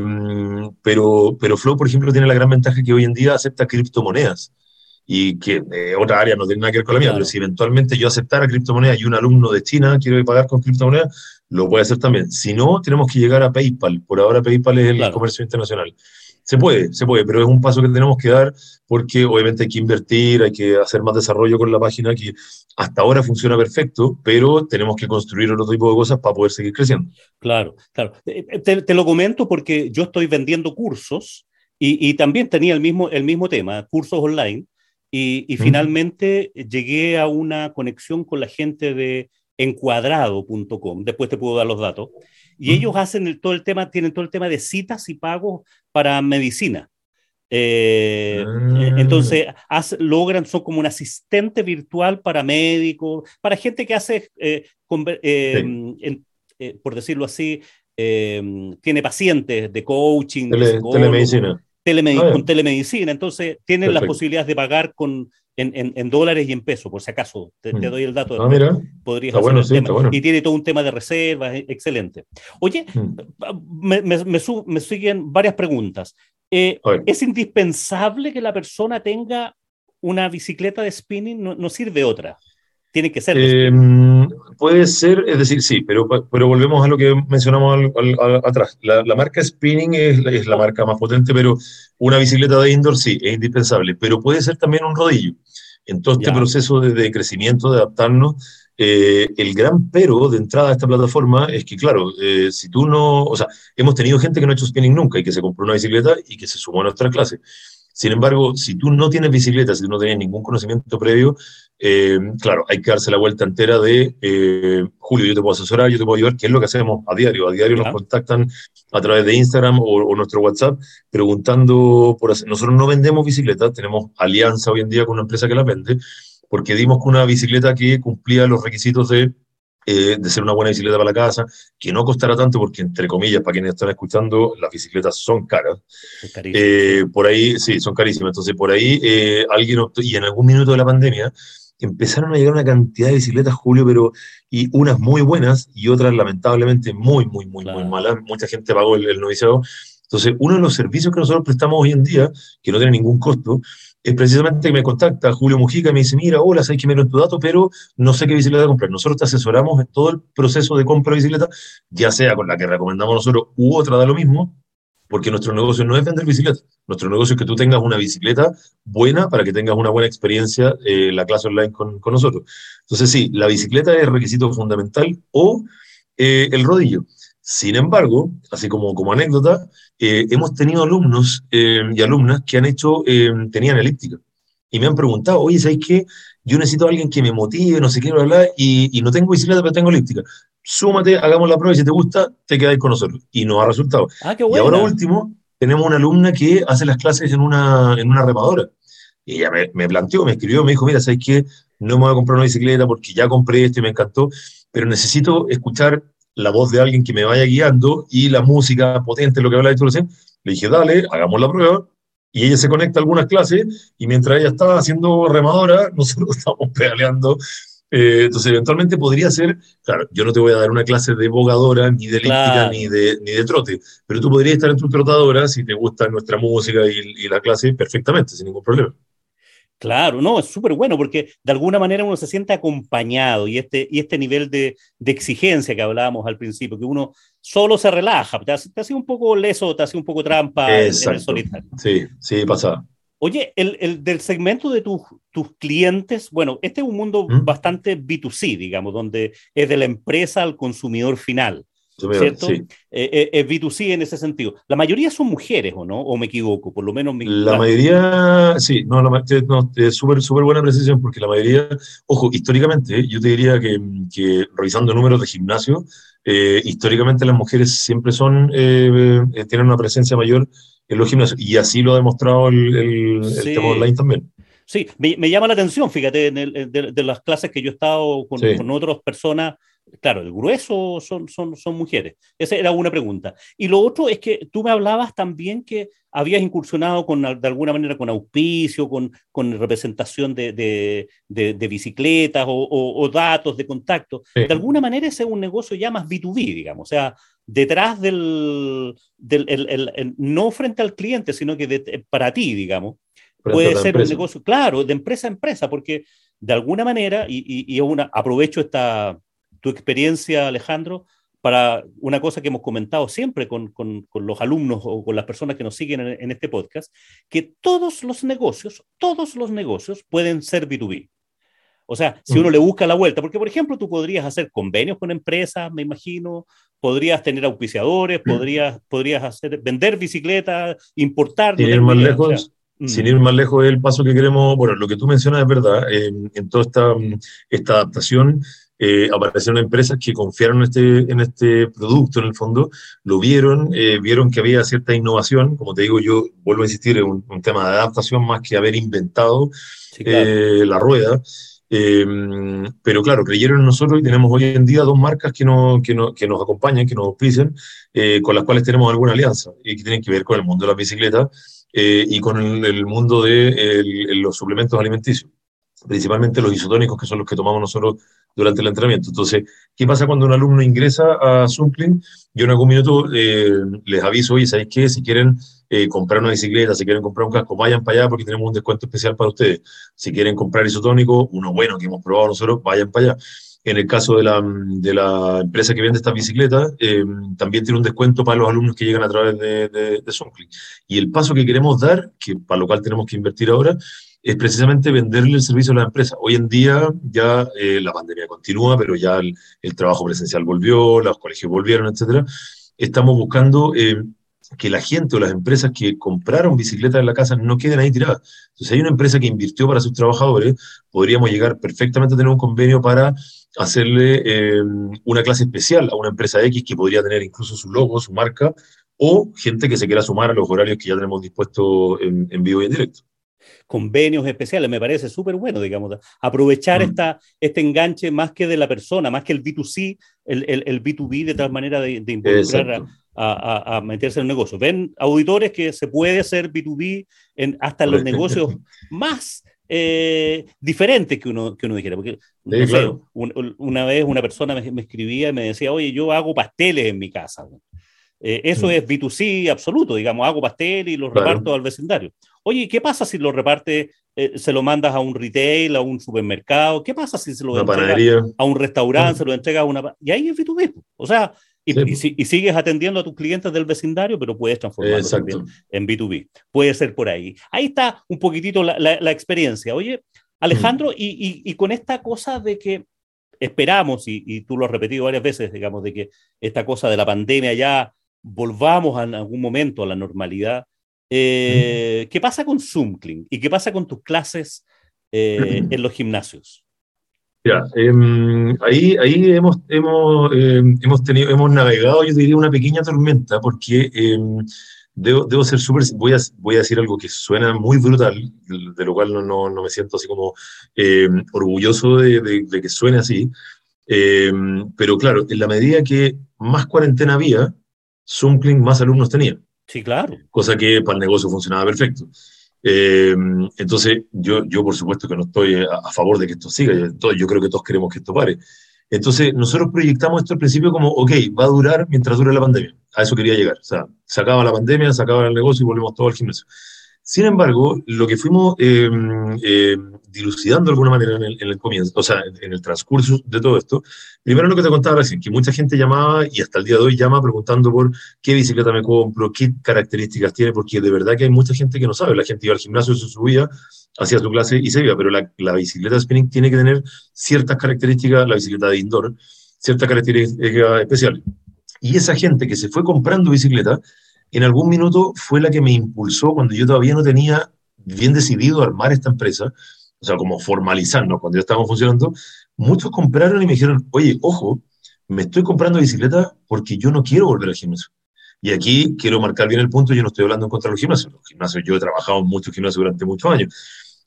S2: pero, pero Flow, por ejemplo, tiene la gran ventaja que hoy en día acepta criptomonedas y que eh, otra área no tiene nada que ver con la mía, claro. pero si eventualmente yo aceptara criptomonedas y un alumno de China quiere pagar con criptomonedas, lo puede hacer también. Si no, tenemos que llegar a PayPal. Por ahora PayPal es el claro. comercio internacional. Se puede, se puede, pero es un paso que tenemos que dar porque obviamente hay que invertir, hay que hacer más desarrollo con la página que hasta ahora funciona perfecto, pero tenemos que construir otro tipo de cosas para poder seguir creciendo.
S1: Claro, claro. Eh, te, te lo comento porque yo estoy vendiendo cursos y, y también tenía el mismo, el mismo tema, cursos online y, y, finalmente llegué a una conexión con la gente de encuadrado.com, después te puedo dar los datos, y ellos hacen el, todo el tema, tienen todo el tema de citas y pagos para medicina. Eh, ah. Entonces, hace, logran, son como un asistente virtual para médicos, para gente que hace, eh, con, eh, sí. en, eh, por decirlo así, tiene pacientes de coaching,
S2: Tele,
S1: de
S2: telemedicina
S1: telemedic ah, con telemedicina, entonces tienen Perfecto. las posibilidades de pagar con, en, en, en, dólares y en pesos, por si acaso, te, te mm. doy el dato.
S2: Ah, mira.
S1: Podrías hacer bueno, el sí, tema. Bueno. Y tiene todo un tema de reservas, e, excelente. Oye, mm. me, me, me, me, siguen varias preguntas. Eh, ¿Es indispensable que la persona tenga una bicicleta de spinning? No, no sirve otra. Tienen que ser.
S2: Eh, puede ser, es decir, sí, pero, pero volvemos a lo que mencionamos atrás. La, marca Spinning es, es, la marca más potente, pero una bicicleta de indoor sí, es indispensable, pero puede ser también un rodillo. En todo este proceso de, crecimiento, de adaptarnos, eh, el gran pero de entrada a esta plataforma es que, claro, eh, si tú no, o sea, hemos tenido gente que no ha hecho spinning nunca y que se compró una bicicleta y que se sumó a nuestra clase. Sin embargo, si tú no tienes bicicleta, si tú no tienes ningún conocimiento previo, eh, claro, hay que darse la vuelta entera de, Julio, yo te puedo asesorar, yo te puedo ayudar, que es lo que hacemos a diario. A diario nos contactan a través de Instagram o, nuestro WhatsApp preguntando por Nosotros no vendemos bicicletas, tenemos alianza hoy en día con una empresa que la vende, porque dimos con una bicicleta que cumplía los requisitos de, eh, de ser una buena bicicleta para la casa, que no costara tanto, porque entre comillas, para quienes están escuchando, las bicicletas son caras. Eh, por ahí, sí, son carísimas. Entonces, por ahí eh, alguien optó, y en algún minuto de la pandemia, empezaron a llegar una cantidad de bicicletas, Julio, pero y unas muy buenas y otras lamentablemente muy, muy, muy, muy malas. Mucha gente pagó el, el noviciado. Entonces, uno de los servicios que nosotros prestamos hoy en día, que no tiene ningún costo, es precisamente que me contacta Julio Mujica y me dice, mira, hola, sabes que me en tu dato, pero no sé qué bicicleta comprar. Nosotros te asesoramos en todo el proceso de compra de bicicleta, ya sea con la que recomendamos nosotros u otra da lo mismo, porque nuestro negocio no es vender bicicletas. Nuestro negocio es que tú tengas una bicicleta buena para que tengas una buena experiencia en eh, la clase online con, con, nosotros. Entonces, sí, la bicicleta es requisito fundamental o eh, el rodillo. Sin embargo, así como, como anécdota, eh, hemos tenido alumnos eh, y alumnas que han hecho, eh, tenían elíptica. Y me han preguntado, oye, ¿sabes qué? Yo necesito a alguien que me motive, no sé qué, bla, y, y no tengo bicicleta, pero tengo elíptica. Súmate, hagamos la prueba y si te gusta, te quedáis con nosotros. Y nos ha resultado.
S1: Ah, qué
S2: Y ahora último, tenemos una alumna que hace las clases en una, en una remadora. Y ella me, me planteó, me escribió, me dijo, mira, ¿sabes qué? No me voy a comprar una bicicleta porque ya compré esto y me encantó, pero necesito escuchar la voz de alguien que me vaya guiando y la música potente, lo que habla de tú le dije, dale, hagamos la prueba. Y ella se conecta a algunas clases y mientras ella estaba haciendo remadora, (laughs) nosotros estábamos pedaleando. Eh, entonces, eventualmente podría ser, claro, yo no te voy a dar una clase de bogadora, ni de elíptica, ni, de, ni de trote, pero tú podrías estar en tu trotadora si te gusta nuestra música y la clase perfectamente, sin ningún problema.
S1: Claro, no, es súper bueno porque de alguna manera uno se siente acompañado y este, y este nivel de, de exigencia que hablábamos al principio, que uno solo se relaja, te hace, un poco leso, te hace un poco trampa en, el solitario.
S2: Sí, sí, pasa.
S1: Oye, el, el, del segmento de tus clientes, bueno, este es un mundo ¿Mm? bastante B2C, digamos, donde es de la empresa al consumidor final. ¿Cierto? Sí. Eh, eh, es B2C en ese sentido. La mayoría son mujeres, ¿o no? ¿O me equivoco? Por lo menos. Mi...
S2: La mayoría, sí, no, no es súper super buena precisión porque la mayoría, ojo, históricamente, yo te diría que, que revisando números de gimnasio, eh, históricamente las mujeres siempre son, tienen una presencia mayor en los gimnasios y así lo ha demostrado el, el, tema online también.
S1: Sí, me, me, llama la atención, fíjate, en el, de, de, las clases que yo he estado con, con otras personas Claro, el grueso son, son, son mujeres. Esa era una pregunta. Y lo otro es que tú me hablabas también que habías incursionado con, de alguna manera con auspicio, con, con representación de, de, de, bicicletas o, o, datos de contacto. De alguna manera ese es un negocio ya más B2B, digamos. O sea, detrás del, del el, no frente al cliente, sino que para ti, digamos. Puede ser un negocio, claro, de empresa a empresa, porque de alguna manera, y, y, y una, aprovecho esta, tu experiencia, Alejandro, para una cosa que hemos comentado siempre con, con, los alumnos o con las personas que nos siguen en, este podcast, que todos los negocios, todos los negocios pueden ser B2B. O sea, si uno mm. le busca la vuelta, porque por ejemplo tú podrías hacer convenios con empresas, me imagino, podrías tener auspiciadores, mm. podrías, podrías hacer, vender bicicletas, importar.
S2: Sin ir más lejos, mm. sin ir más lejos, el paso que queremos, bueno, lo que tú mencionas es verdad, en, en toda esta, esta adaptación eh, aparecieron empresas que confiaron en este, en este producto en el fondo, lo vieron, eh, vieron que había cierta innovación, como te digo, yo vuelvo a insistir, en un, tema de adaptación más que haber inventado eh, la rueda. pero claro, creyeron en nosotros y tenemos hoy en día dos marcas que, no, que, no, que nos acompañan, que nos auspician, con las cuales tenemos alguna alianza y que tienen que ver con el mundo de la bicicleta y con el, mundo de los suplementos alimenticios principalmente los isotónicos, que son los que tomamos nosotros durante el entrenamiento. Entonces, ¿qué pasa cuando un alumno ingresa a Zumpling? Yo en algún minuto eh, les aviso, oye, ¿sabéis qué? Si quieren eh, comprar una bicicleta, si quieren comprar un casco, vayan para allá porque tenemos un descuento especial para ustedes. Si quieren comprar isotónico, uno bueno que hemos probado nosotros, vayan para allá. En el caso de la, de la empresa que vende estas bicicletas, eh, también tiene un descuento para los alumnos que llegan a través de, de, de Y el paso que queremos dar, que para lo cual tenemos que invertir ahora, es precisamente venderle el servicio a la empresa. Hoy en día ya eh, la pandemia continúa, pero ya el, trabajo presencial volvió, los colegios volvieron, etcétera. Estamos buscando eh, que la gente o las empresas que compraron bicicletas en la casa no queden ahí tiradas. Entonces, si hay una empresa que invirtió para sus trabajadores, podríamos llegar perfectamente a tener un convenio para hacerle eh, una clase especial a una empresa X que podría tener incluso su logo, su marca, o gente que se quiera sumar a los horarios que ya tenemos dispuestos en, en vivo y en directo
S1: convenios especiales, me parece súper bueno, digamos, aprovechar mm. esta, este enganche más que de la persona, más que el B2C, el, el, el B2B de tal manera de, de involucrar a, a, a, meterse en el negocio. Ven auditores que se puede hacer B2B en, hasta en los negocios (laughs) más eh, diferentes que uno, que uno dijera. Porque, no sé, un, una vez una persona me, me, escribía y me decía, oye, yo hago pasteles en mi casa. Eh, eso mm. es B2C absoluto, digamos, hago pastel y los claro. reparto al vecindario. Oye, ¿qué pasa si lo reparte, eh, se lo mandas a un retail, a un supermercado? ¿Qué pasa si se lo entregas a un restaurante, se lo entregas a una... Y ahí es B2B. O sea, y, sí. y, y, sigues atendiendo a tus clientes del vecindario, pero puedes transformarlo también en B2B. Puede ser por ahí. Ahí está un poquitito la, la, la experiencia. Oye, Alejandro, y, y, con esta cosa de que esperamos, y, tú lo has repetido varias veces, digamos, de que esta cosa de la pandemia ya volvamos en algún momento a la normalidad. Eh, ¿Qué pasa con Zoomkling y qué pasa con tus clases eh, (clears throat) en los gimnasios?
S2: Ya, eh, ahí, ahí hemos, hemos, em, hemos, tenido, hemos navegado, yo diría, una pequeña tormenta, porque em, debo, debo, ser súper, voy a, voy a decir algo que suena muy brutal, de lo cual no, no, no me siento así como em, orgulloso de, de, de, que suene así, pero claro, en la medida que más cuarentena había, Zoomkling más alumnos tenía.
S1: Sí, claro.
S2: Cosa que para el negocio funcionaba perfecto. Eh, entonces, yo, yo por supuesto que no estoy a, favor de que esto siga, yo, yo creo que todos queremos que esto pare. Entonces, nosotros proyectamos esto al principio como, ok, va a durar mientras dure la pandemia. A eso quería llegar. O sea, se acaba la pandemia, se acaba el negocio y volvemos todos al gimnasio. Sin embargo, lo que fuimos eh, eh, dilucidando de alguna manera en el, en el, comienzo, o sea, en el transcurso de todo esto, primero lo que te contaba recién, que mucha gente llamaba y hasta el día de hoy llama preguntando por qué bicicleta me compro, qué características tiene, porque de verdad que hay mucha gente que no sabe. La gente iba al gimnasio, se subía, hacía su clase y se iba, pero la bicicleta spinning tiene que tener ciertas características, la bicicleta de indoor, ciertas características especiales. Y esa gente que se fue comprando bicicleta, en algún minuto fue la que me impulsó cuando yo todavía no tenía bien decidido armar esta empresa, o sea, como formalizarnos cuando ya estábamos funcionando, muchos compraron y me dijeron, oye, ojo, me estoy comprando bicicleta porque yo no quiero volver al gimnasio. Y aquí quiero marcar bien el punto, yo no estoy hablando en contra de los gimnasios, los gimnasios, yo he trabajado en muchos gimnasios durante muchos años,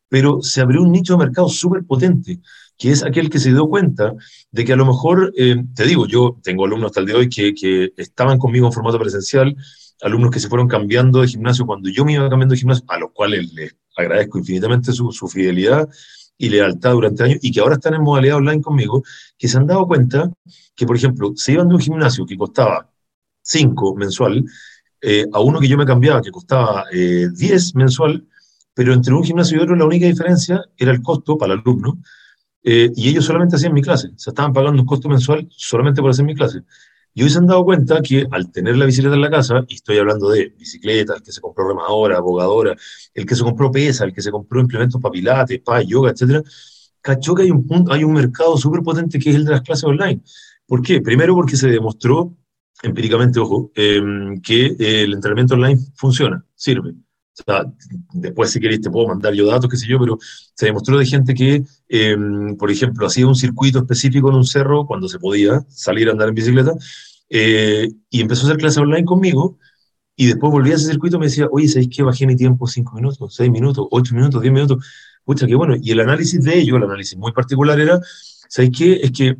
S2: pero se abrió un nicho de mercado súper potente, que es aquel que se dio cuenta de que a lo mejor, eh, te digo, yo tengo alumnos hasta el día de hoy que, que estaban conmigo en formato presencial, alumnos que se fueron cambiando de gimnasio cuando yo me iba cambiando de gimnasio, a los cuales les agradezco infinitamente su, su fidelidad y lealtad durante años y que ahora están en modalidad online conmigo, que se han dado cuenta que, por ejemplo, se iban de un gimnasio que costaba 5 mensual eh, a uno que yo me cambiaba que costaba 10 eh, mensual, pero entre un gimnasio y otro la única diferencia era el costo para el alumno eh, y ellos solamente hacían mi clase, o sea, estaban pagando un costo mensual solamente por hacer mi clase. Y hoy se han dado cuenta que al tener la bicicleta en la casa, y estoy hablando de bicicleta, el que se compró remadora, abogadora, el que se compró pesa, el que se compró implementos para pilates, para yoga, etcétera, cachó que hay un, punto, hay un mercado súper potente que es el de las clases online. ¿Por qué? Primero porque se demostró empíricamente, ojo, eh, que el entrenamiento online funciona, sirve. O sea, después si queréis te puedo mandar yo datos, qué sé yo, pero se demostró de gente que, eh, por ejemplo, hacía un circuito específico en un cerro cuando se podía salir a andar en bicicleta eh, y empezó a hacer clases online conmigo y después volví a ese circuito y me decía, oye, ¿sabéis que bajé mi tiempo 5 minutos, 6 minutos, 8 minutos, 10 minutos? Pucha, qué bueno. Y el análisis de ello, el análisis muy particular era, ¿sabéis qué? Es que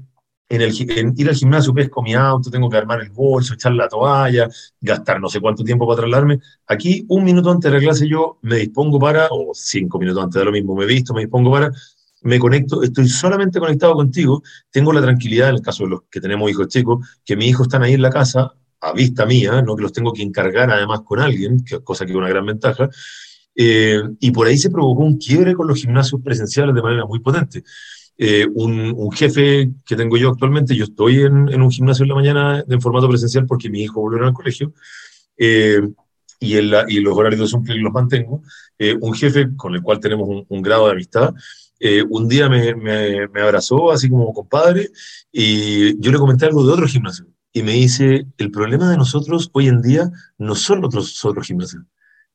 S2: en, el, ir al gimnasio pesco mi auto, tengo que armar el bolso, echar la toalla, gastar no sé cuánto tiempo para trasladarme. Aquí, un minuto antes de la clase, yo me dispongo para, o cinco minutos antes de lo mismo, me visto, me dispongo para, me conecto, estoy solamente conectado contigo, tengo la tranquilidad, en el caso de los que tenemos hijos chicos, que mis hijos están ahí en la casa, a vista mía, no que los tengo que encargar además con alguien, cosa que es una gran ventaja. Eh, y por ahí se provocó un quiebre con los gimnasios presenciales de manera muy potente. Eh, un, un, jefe que tengo yo actualmente, yo estoy en, en, un gimnasio en la mañana en formato presencial porque mi hijo volvió al colegio, eh, y, el, y, los horarios de Zumple los mantengo. Eh, un jefe con el cual tenemos un, grado de amistad, un día me, me, me, abrazó así como compadre y yo le comenté algo de otro gimnasio. Y me dice, el problema de nosotros hoy en día no son otros, otros gimnasios.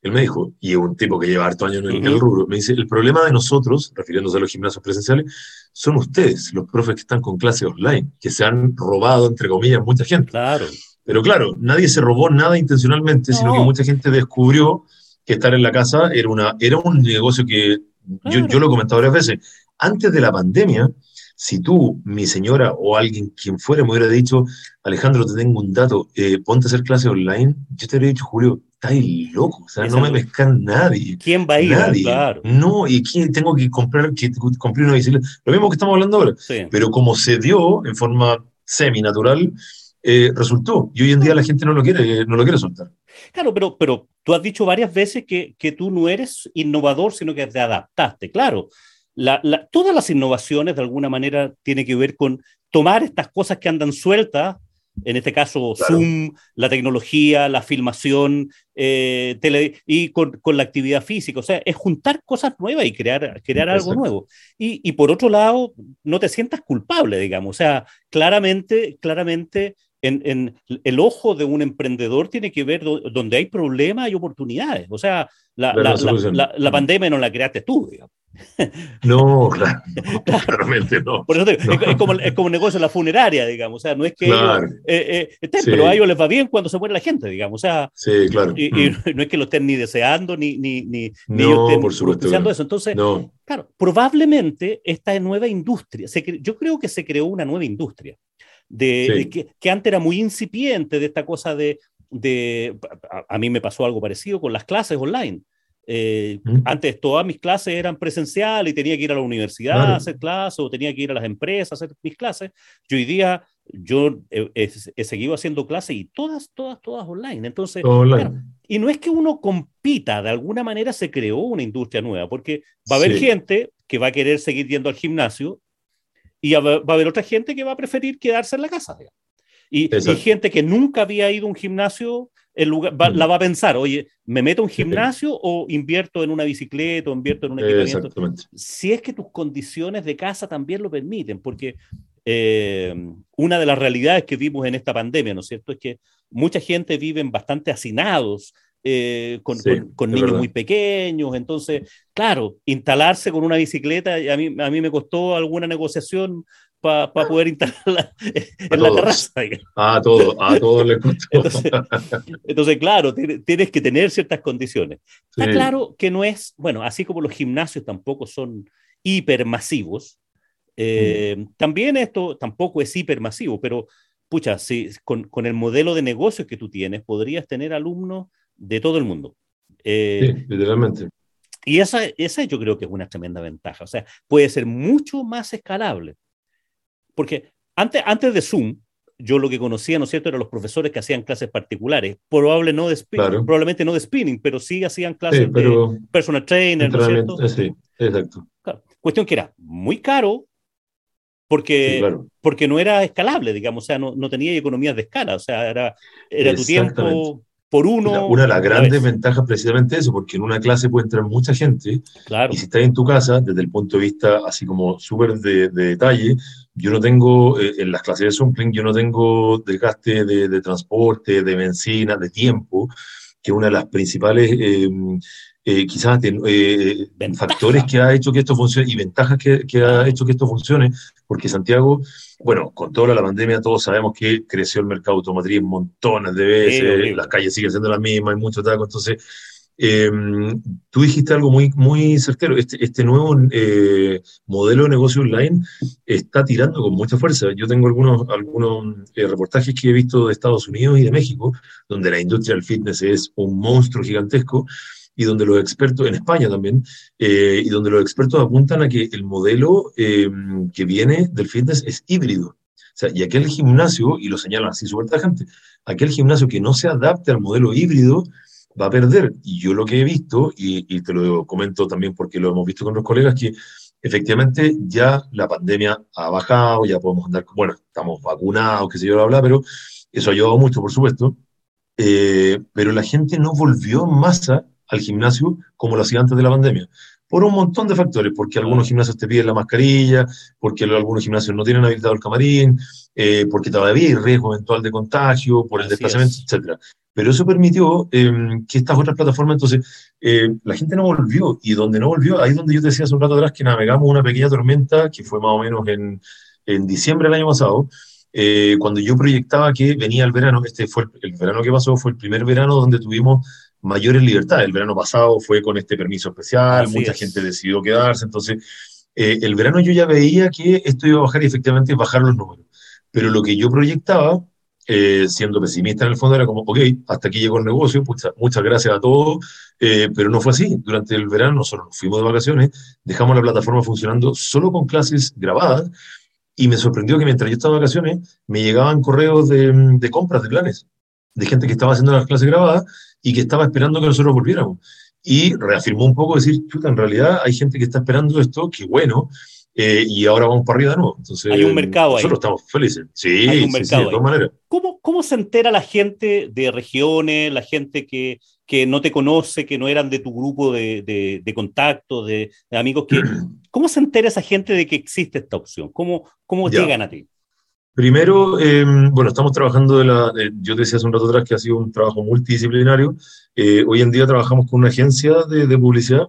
S2: Él me dijo, y un tipo que lleva harto años en el, uh -huh. rubro, me dice, el problema de nosotros, refiriéndose a los gimnasios presenciales, son ustedes, los profes que están con clases online, que se han robado, entre comillas, mucha gente.
S1: Claro.
S2: Pero claro, nadie se robó nada intencionalmente, no. sino que mucha gente descubrió que estar en la casa era, una, era un negocio que, claro. yo, yo lo he comentado varias veces, antes de la pandemia, si tú, mi señora o alguien, quien fuera, me hubiera dicho, Alejandro, te tengo un dato, eh, ponte a hacer clases online, yo te habría dicho, Julio, estáis loco, o sea, no me pescan nadie.
S1: ¿Quién va a ir?
S2: Nadie.
S1: Claro.
S2: No, y quién tengo que comprar, que compré una bicicleta. Lo mismo que estamos hablando ahora.
S1: Sí.
S2: Pero como se dio en forma semi-natural, eh, resultó. Y hoy en día la gente no lo quiere, no lo quiere soltar.
S1: Claro, pero, pero tú has dicho varias veces que, que tú no eres innovador, sino que te adaptaste. Claro, la, la, todas las innovaciones de alguna manera tienen que ver con tomar estas cosas que andan sueltas, en este caso claro. Zoom, la tecnología, la filmación eh, tele, y con, con, la actividad física. O sea, es juntar cosas nuevas y crear, crear algo nuevo. Y, y, por otro lado, no te sientas culpable, digamos. O sea, claramente, claramente en, en, el ojo de un emprendedor tiene que ver do, donde hay problemas y oportunidades. O sea, la, la, la, la, pandemia no la creaste tú, digamos. (laughs) (laughs)
S2: No, claro, no, claramente no.
S1: Por eso te, no. Es, es, como, es como un negocio la funeraria, digamos. O sea, no es que claro. ellos, eh, eh, estén, sí. pero a ellos les va bien cuando se muere la gente, digamos. O sea,
S2: sí, claro.
S1: y, y mm. (laughs) no es que lo estén ni deseando, ni, ni, ni,
S2: ni
S1: no, ellos estén
S2: por supuesto,
S1: deseando eso. Entonces,
S2: no.
S1: claro, probablemente esta nueva industria, se, yo creo que se creó una nueva industria. De, sí. de que, que, antes era muy incipiente de esta cosa de, de a, a, mí me pasó algo parecido con las clases online. Eh, ¿Mm? Antes todas mis clases eran presenciales y tenía que ir a la universidad claro. a hacer clases o tenía que ir a las empresas a hacer mis clases. Yo hoy día yo he, he, he seguido haciendo clases y todas, todas, todas online. Entonces,
S2: online.
S1: Claro, y no es que uno compita, de alguna manera se creó una industria nueva, porque va a haber sí. gente que va a querer seguir yendo al gimnasio y va a haber otra gente que va a preferir quedarse en la casa. Y, y, gente que nunca había ido a un gimnasio, el lugar, va, la va a pensar, oye, ¿me meto a un gimnasio o invierto en una bicicleta o invierto en un equipamiento? Si es que tus condiciones de casa también lo permiten, porque eh, una de las realidades que vimos en esta pandemia, ¿no es cierto?, es que mucha gente vive bastante hacinados, eh, con, sí, con, con niños verdad. muy pequeños. Entonces, claro, instalarse con una bicicleta, a mí, a mí me costó alguna negociación para pa poder instalarla (laughs) en la terraza.
S2: A todos, a todos les costó.
S1: Entonces, entonces, claro, tienes que tener ciertas condiciones. Está sí. claro que no es, bueno, así como los gimnasios tampoco son hipermasivos, eh, mm. también esto tampoco es hipermasivo, pero pucha, si, con, con el modelo de negocio que tú tienes, podrías tener alumnos de todo el mundo.
S2: Eh, sí, literalmente.
S1: Y esa, esa yo creo que es una tremenda ventaja. O sea, puede ser mucho más escalable. Porque antes, antes de Zoom, yo lo que conocía, ¿no es cierto?, eran los profesores que hacían clases particulares, Probable no de spinning, claro. probablemente no de spinning, pero sí hacían clases sí, de personal trainer, ¿no es cierto?
S2: Sí, exacto.
S1: Claro. Cuestión que era muy caro, porque, sí, claro. porque no era escalable, digamos, o sea, no, no tenía economías de escala, o sea, era, era tu tiempo por uno.
S2: Una, de las grandes ventajas precisamente eso, porque en una clase puede entrar mucha gente,
S1: claro.
S2: y si estás en tu casa, desde el punto de vista así como súper de, de, detalle, yo no tengo, eh, en las clases de Zumpling, yo no tengo desgaste de, de, transporte, de benzina, de tiempo, que una de las principales... Eh, eh, quizás eh, factores que ha hecho que esto funcione y ventajas que, que, ha hecho que esto funcione, porque Santiago, bueno, con toda la pandemia todos sabemos que creció el mercado automotriz montones de veces, sí, las calles siguen siendo las mismas, hay mucho taco, entonces eh, tú dijiste algo muy, muy certero, este, este nuevo eh, modelo de negocio online está tirando con mucha fuerza. Yo tengo algunos, algunos eh, reportajes que he visto de Estados Unidos y de México, donde la industria del fitness es un monstruo gigantesco, y donde los expertos, en España también, eh, y donde los expertos apuntan a que el modelo eh, que viene del fitness es híbrido. sea, y aquel gimnasio, y lo señalan así súper gente, aquel gimnasio que no se adapte al modelo híbrido va a perder. Y yo lo que he visto, y, te lo comento también porque lo hemos visto con los colegas, que efectivamente ya la pandemia ha bajado, ya podemos andar, bueno, estamos vacunados, qué sé yo, bla, bla, pero eso ha ayudado mucho, por supuesto. Eh, pero la gente no volvió en masa al gimnasio como lo hacía antes de la pandemia por un montón de factores, porque algunos gimnasios te piden la mascarilla, porque algunos gimnasios no tienen habilitado el camarín, eh, porque todavía hay riesgo eventual de contagio, por el desplazamiento, etc. Pero eso permitió em, que estas otras plataformas, entonces, eh, la gente no volvió, y donde no volvió, ahí donde yo te decía hace un rato atrás que navegamos una pequeña tormenta, que fue más o menos en, en diciembre del año pasado, eh, cuando yo proyectaba que venía el verano, este fue el, el verano que pasó, fue el primer verano donde tuvimos mayores libertades. El verano pasado fue con este permiso especial, mucha gente decidió quedarse, entonces eh, el verano yo ya veía que esto iba a bajar y efectivamente bajar los números. Pero lo que yo proyectaba, eh, siendo pesimista en el fondo, era como, ok, hasta aquí llegó el negocio, muchas gracias a todos, eh, pero no fue así. Durante el verano nosotros nos fuimos de vacaciones, dejamos la plataforma funcionando solo con clases grabadas y me sorprendió que mientras yo estaba de vacaciones me llegaban correos de, de compras de planes de gente que estaba haciendo las clases grabadas y que estaba esperando que nosotros volviéramos. Y reafirmó un poco decir, chuta, en realidad hay gente que está esperando esto, qué bueno, eh, y ahora vamos para arriba de nuevo. Entonces,
S1: hay un mercado
S2: nosotros estamos felices. Sí, hay un mercado de todas maneras.
S1: ¿Cómo, ¿Cómo se entera la gente de regiones, la gente que, que no te conoce, que no eran de tu grupo de, de, de contacto, de, amigos? Que, (clears throat) ¿Cómo se entera esa gente de que existe esta opción? ¿Cómo, cómo llegan a ti?
S2: Primero, em, bueno, estamos trabajando de la, yo te decía hace un rato atrás que ha sido un trabajo multidisciplinario. Eh, hoy en día trabajamos con una agencia de, de publicidad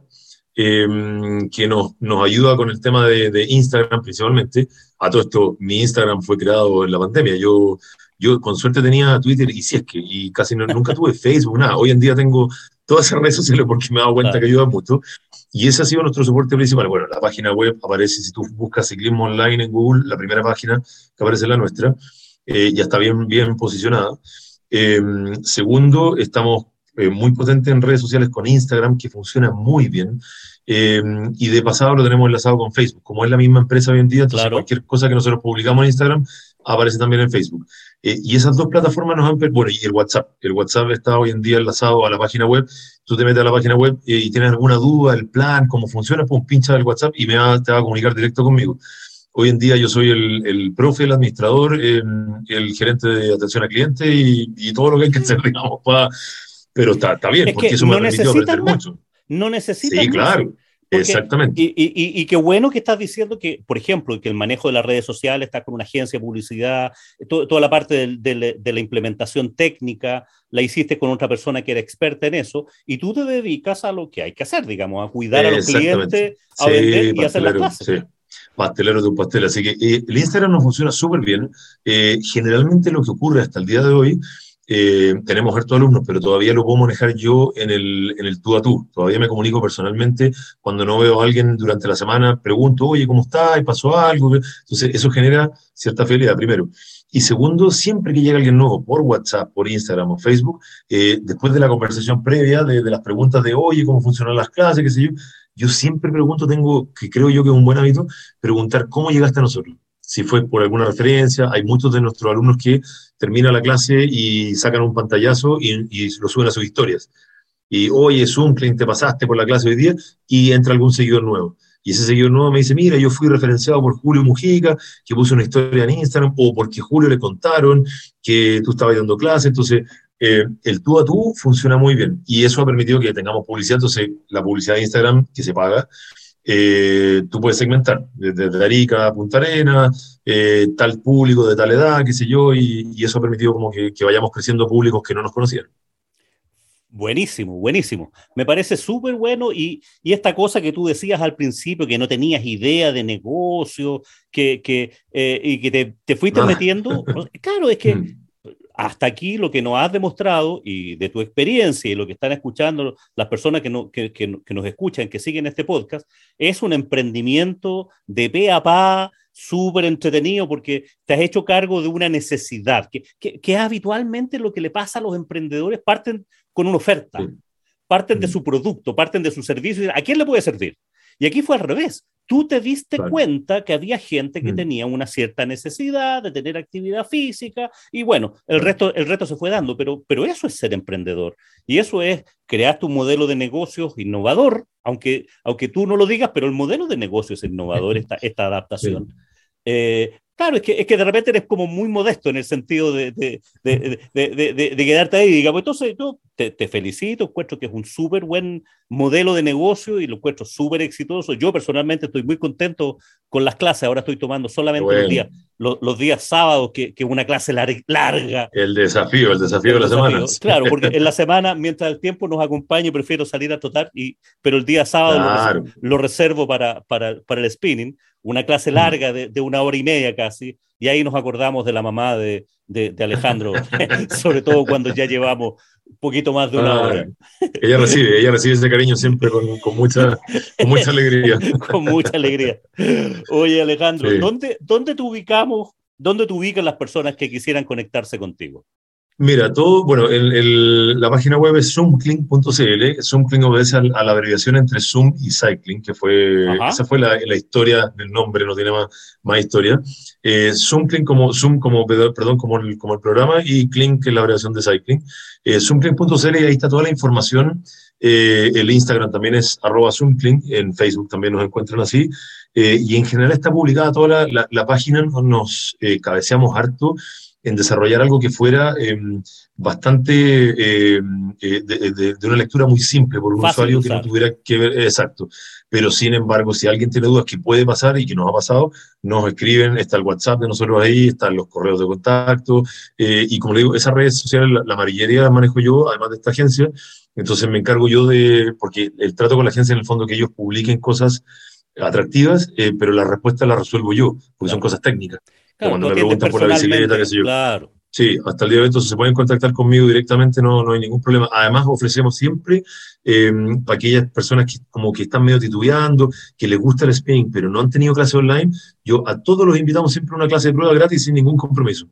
S2: em, que nos, nos ayuda con el tema de, de, Instagram principalmente. A todo esto, mi Instagram fue creado en la pandemia. Yo, yo con suerte tenía Twitter y si es que, y casi nunca tuve Facebook, nada. Hoy en día tengo todas esas redes sociales porque me he dado cuenta que ayudan mucho. Y ese ha sido nuestro soporte principal. Bueno, la página web aparece, si tú buscas ciclismo online en Google, la primera página que aparece es la nuestra, eh, ya está bien, bien posicionada. Em, segundo, estamos eh, muy potentes en redes sociales con Instagram, que funciona muy bien. Em, y de pasado lo tenemos enlazado con Facebook. Como es la misma empresa hoy en día, entonces cualquier cosa que nosotros publicamos en Instagram aparece también en Facebook. Eh, y esas dos plataformas nos han... Bueno, y el WhatsApp. El WhatsApp está hoy en día enlazado a la página web. Tú te metes a la página web eh, y tienes alguna duda, el plan, cómo funciona, pues pincha el WhatsApp y me va, te va a comunicar directo conmigo. Hoy en día yo soy el, el profe, el administrador, em, el gerente de atención al cliente y, y, todo lo que hay que hacer, (laughs) digamos, para... Pero está, está bien, porque eso me ha permitido aprender mucho.
S1: No necesitas
S2: Sí, claro. Exactamente.
S1: Y, y, y, qué bueno que estás diciendo que, por ejemplo, que el manejo de las redes sociales está con una agencia de publicidad, toda la parte de, de, de, la implementación técnica la hiciste con otra persona que era experta en eso, y tú te dedicas a lo que hay que hacer, digamos, a cuidar a los clientes, a vender y hacer las clases. Sí
S2: pastelero de un pastel. Así que eh, el Instagram nos funciona súper bien. Eh, generalmente lo que ocurre hasta el día de hoy eh, tenemos hartos alumnos, pero todavía lo puedo manejar yo en el, en el tú a tú. Todavía me comunico personalmente. Cuando no veo a alguien durante la semana, pregunto, oye, ¿cómo está? ¿Y pasó algo? Entonces, eso genera cierta fidelidad, primero. Y segundo, siempre que llega alguien nuevo por WhatsApp, por Instagram o Facebook, eh, después de la conversación previa, de, de, las preguntas de, oye, ¿cómo funcionan las clases? qué sé yo, yo siempre pregunto, tengo, que creo yo que es un buen hábito, preguntar cómo llegaste a nosotros si fue por alguna referencia. Hay muchos de nuestros alumnos que terminan la clase y sacan un pantallazo y, lo suben a sus historias. Y, oye, Zoom, te pasaste por la clase hoy día y entra algún seguidor nuevo. Y ese seguidor nuevo me dice, mira, yo fui referenciado por Julio Mujica, que puso una historia en Instagram, o porque Julio le contaron que tú estabas dando clase. Entonces, eh, el tú a tú funciona muy bien. Y eso ha permitido que tengamos publicidad. Entonces, la publicidad de Instagram que se paga, eh, tú puedes segmentar desde Arica a Punta Arena, eh, tal público de tal edad, qué sé yo, y, y eso ha permitido como que, que, vayamos creciendo públicos que no nos conocían.
S1: Buenísimo, buenísimo. Me parece súper bueno y, y, esta cosa que tú decías al principio, que no tenías idea de negocio, que, que eh, y que te, te fuiste ah. metiendo, (laughs) claro, es que mm hasta aquí lo que nos has demostrado y de tu experiencia y lo que están escuchando las personas que, no, que, que, que nos escuchan, que siguen este podcast, es un emprendimiento de pe a pa, súper entretenido porque te has hecho cargo de una necesidad, que, que, que, habitualmente lo que le pasa a los emprendedores, parten con una oferta, parten de su producto, parten de su servicio, ¿a quién le puede servir? Y aquí fue al revés. Tú te diste cuenta que había gente que mm. tenía una cierta necesidad de tener actividad física y bueno, el resto, el resto se fue dando, pero, pero eso es ser emprendedor y eso es crear tu modelo de negocios innovador, aunque, aunque tú no lo digas, pero el modelo de negocios es innovador, esta, (laughs) esta adaptación. Eh, Claro, es que, es que de repente eres como muy modesto en el sentido de, de, de, de quedarte ahí, digamos. Entonces, yo te, te felicito, encuentro que es un súper buen modelo de negocio y lo encuentro súper exitoso. Yo personalmente estoy muy contento con las clases. Ahora estoy tomando solamente los, días, los, días sábados, que, que una clase larga.
S2: El desafío, el desafío de la semana.
S1: Claro, porque (laughs) en la semana, mientras el tiempo nos acompañe, prefiero salir a trotar, y, pero el día sábado lo, reservo para, para, para el spinning una clase mm. larga de, de, una hora y media casi, y ahí nos acordamos de la mamá de, de, Alejandro, (laughs) sobre todo cuando ya llevamos un poquito más de una ah, hora.
S2: Ella recibe, ella recibe ese cariño siempre con, con mucha, con mucha alegría. (laughs)
S1: con mucha alegría. Oye, Alejandro, ¿dónde, ¿dónde te ubicamos? ¿Dónde te ubican las personas que quisieran conectarse contigo?
S2: Mira, todo, bueno, el, la página web es zoomcling.cl. Zoomcling obedece a, la abreviación entre Zoom y Cycling, que fue, esa fue la, la, historia del nombre, no tiene más, más historia. Eh, como, Zoom como, perdón, como el, como el programa y Cling, que es la abreviación de Cycling. Eh, y ahí está toda la información. Eh, el Instagram también es arroba Zoomcling, en Facebook también nos encuentran así. Eh, y en general está publicada toda la, la, la página, nos cabeceamos harto en desarrollar algo que fuera em, bastante em, eh, de, una lectura muy simple por un usuario que no tuviera que ver, exacto. Pero sin embargo, si alguien tiene dudas que puede pasar y que nos ha pasado, nos escriben, está el WhatsApp de nosotros ahí, están los correos de contacto, eh, y como le digo, esas redes sociales, la, la amarillería la manejo yo, además de esta agencia, entonces me encargo yo de, porque el trato con la agencia en el fondo que ellos publiquen cosas atractivas, eh, pero la respuesta la resuelvo yo, porque son cosas técnicas cuando me preguntan por la bicicleta, qué sé yo.
S1: Claro.
S2: Sí, hasta el día de hoy entonces se pueden contactar conmigo directamente, no, no hay ningún problema. Además, ofrecemos siempre em, para aquellas personas que como que están medio titubeando, que les gusta el spinning, pero no han tenido clase online, yo a todos los invitamos siempre a una clase de prueba gratis sin ningún compromiso.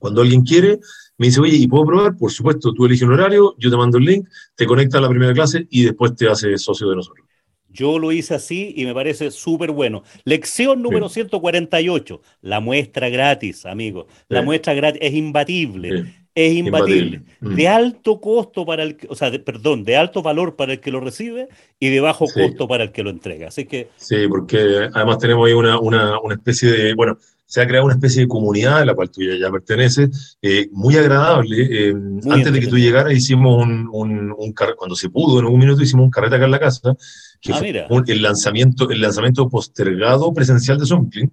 S2: Cuando alguien quiere, me dice, oye, ¿y puedo probar? Por supuesto, tú eliges un horario, yo te mando el link, te conectas a la primera clase y después te haces socio de nosotros.
S1: Yo lo hice así y me parece súper bueno. Lección número 148, la muestra gratis, amigo. La muestra gratis es imbatible. Es imbatible. Mm. De alto costo para el, o sea, perdón, de alto valor para el que lo recibe y de bajo costo para el que lo entrega. Así que.
S2: Sí, porque además tenemos ahí una, una, una especie de, bueno, se ha creado una especie de comunidad a la cual tú ya, perteneces, eh, muy agradable. Eh, antes de que tú llegaras hicimos un, un, un, cuando se pudo, en un minuto hicimos un carrete acá en la casa, que ah, fue el, lanzamiento, el lanzamiento postergado presencial de Zoomcling,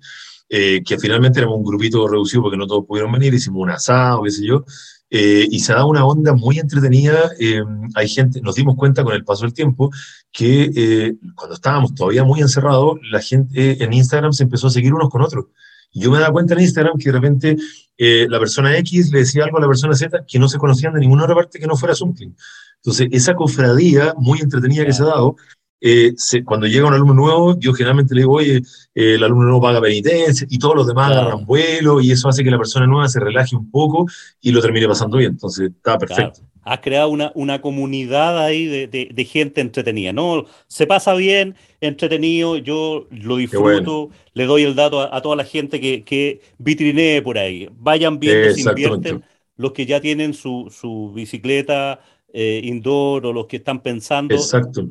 S2: eh, que finalmente éramos un grupito reducido porque no todos pudieron venir, hicimos un asado, qué sé yo, eh, y se da una onda muy entretenida. Eh, hay gente, nos dimos cuenta con el paso del tiempo que cuando estábamos todavía muy encerrados, la gente en Instagram se empezó a seguir unos con otros. Y yo me daba cuenta en Instagram que de repente la persona X le decía algo a la persona Z que no se conocían de ninguna otra parte que no fuera Zoomcling. Entonces, esa cofradía muy entretenida que se ha dado, eh, cuando llega un alumno nuevo, yo generalmente le digo, oye, eh, el alumno nuevo paga penitencia y todos los demás agarran vuelo y eso hace que la persona nueva se relaje un poco y lo termine pasando bien. Entonces, está perfecto.
S1: Has creado una, una comunidad ahí de, de, gente entretenida, ¿no? Se pasa bien, entretenido, yo lo disfruto, le doy el dato a, toda la gente que, que vitrinee por ahí. Vayan viendo si invierten los que ya tienen su, su bicicleta eh, indoor o los que están pensando,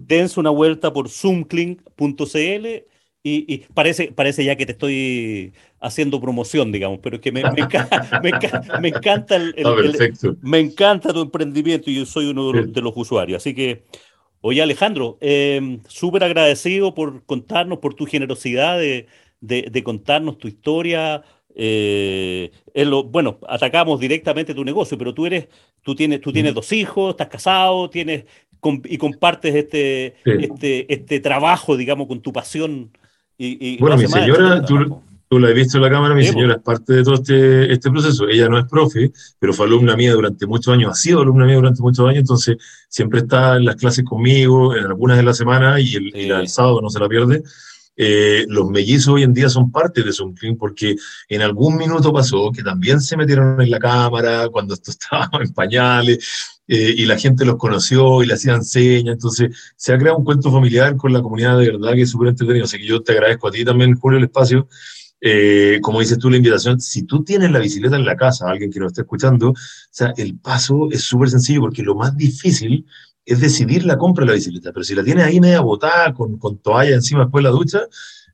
S1: dense una vuelta por zoomclink.cl y, y, parece, parece ya que te estoy haciendo promoción, digamos, pero es que me, me, (laughs) encanta el, me encanta tu emprendimiento y yo soy uno de los, usuarios. Así que, oye Alejandro, em, súper agradecido por contarnos, por tu generosidad de, de contarnos tu historia, eh, lo, bueno, atacamos directamente tu negocio, pero tú eres, tú tienes, tú tienes dos hijos, estás casado, tienes y compartes este, este, este trabajo, digamos, con tu pasión. Y,
S2: bueno, mi señora, tú, tú, la has visto en la cámara, mi señora es parte de todo este, este proceso. Ella no es profe, pero fue alumna mía durante muchos años, ha sido alumna mía durante muchos años, entonces siempre está en las clases conmigo, en algunas de la semana y el, y el sábado no se la pierde. Eh, los mellizos hoy en día son parte de Zoom porque en algún minuto pasó que también se metieron en la cámara cuando esto (laughs) estaba en pañales, eh, y la gente los conoció y le hacían señas, entonces se ha creado un cuento familiar con la comunidad de verdad que es súper entretenido, así que yo te agradezco a ti también, Julio, el espacio. Eh, como dices tú, la invitación, si tú tienes la bicicleta en la casa, alguien que nos esté escuchando, o sea, el paso es súper sencillo porque lo más difícil decidir la compra de la bicicleta, pero si la tienes ahí media botada, con, con toalla encima después de la ducha,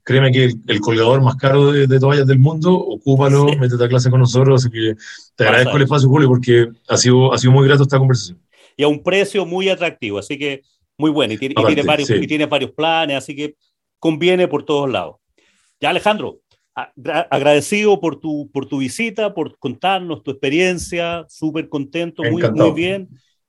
S2: créeme que el, colgador más caro de, toallas del mundo, ocúpalo, métete a clase con nosotros, así que te agradezco el espacio, Julio, porque ha sido, ha sido muy grato esta conversación.
S1: Y a un precio muy atractivo, así que muy bueno, y tiene, varios, y tiene varios planes, así que conviene por todos lados. Ya, Alejandro, agradecido por tu, por tu visita, por contarnos tu experiencia, súper contento, muy, muy bien.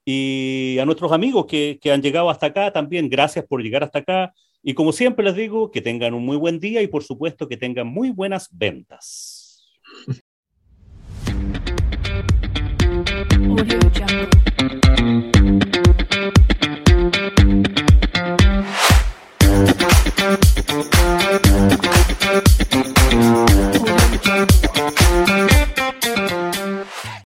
S1: Y a nuestros amigos que, que han llegado hasta acá también, gracias por llegar hasta acá. Y como siempre les digo, que tengan un muy buen día y por supuesto que tengan muy buenas ventas.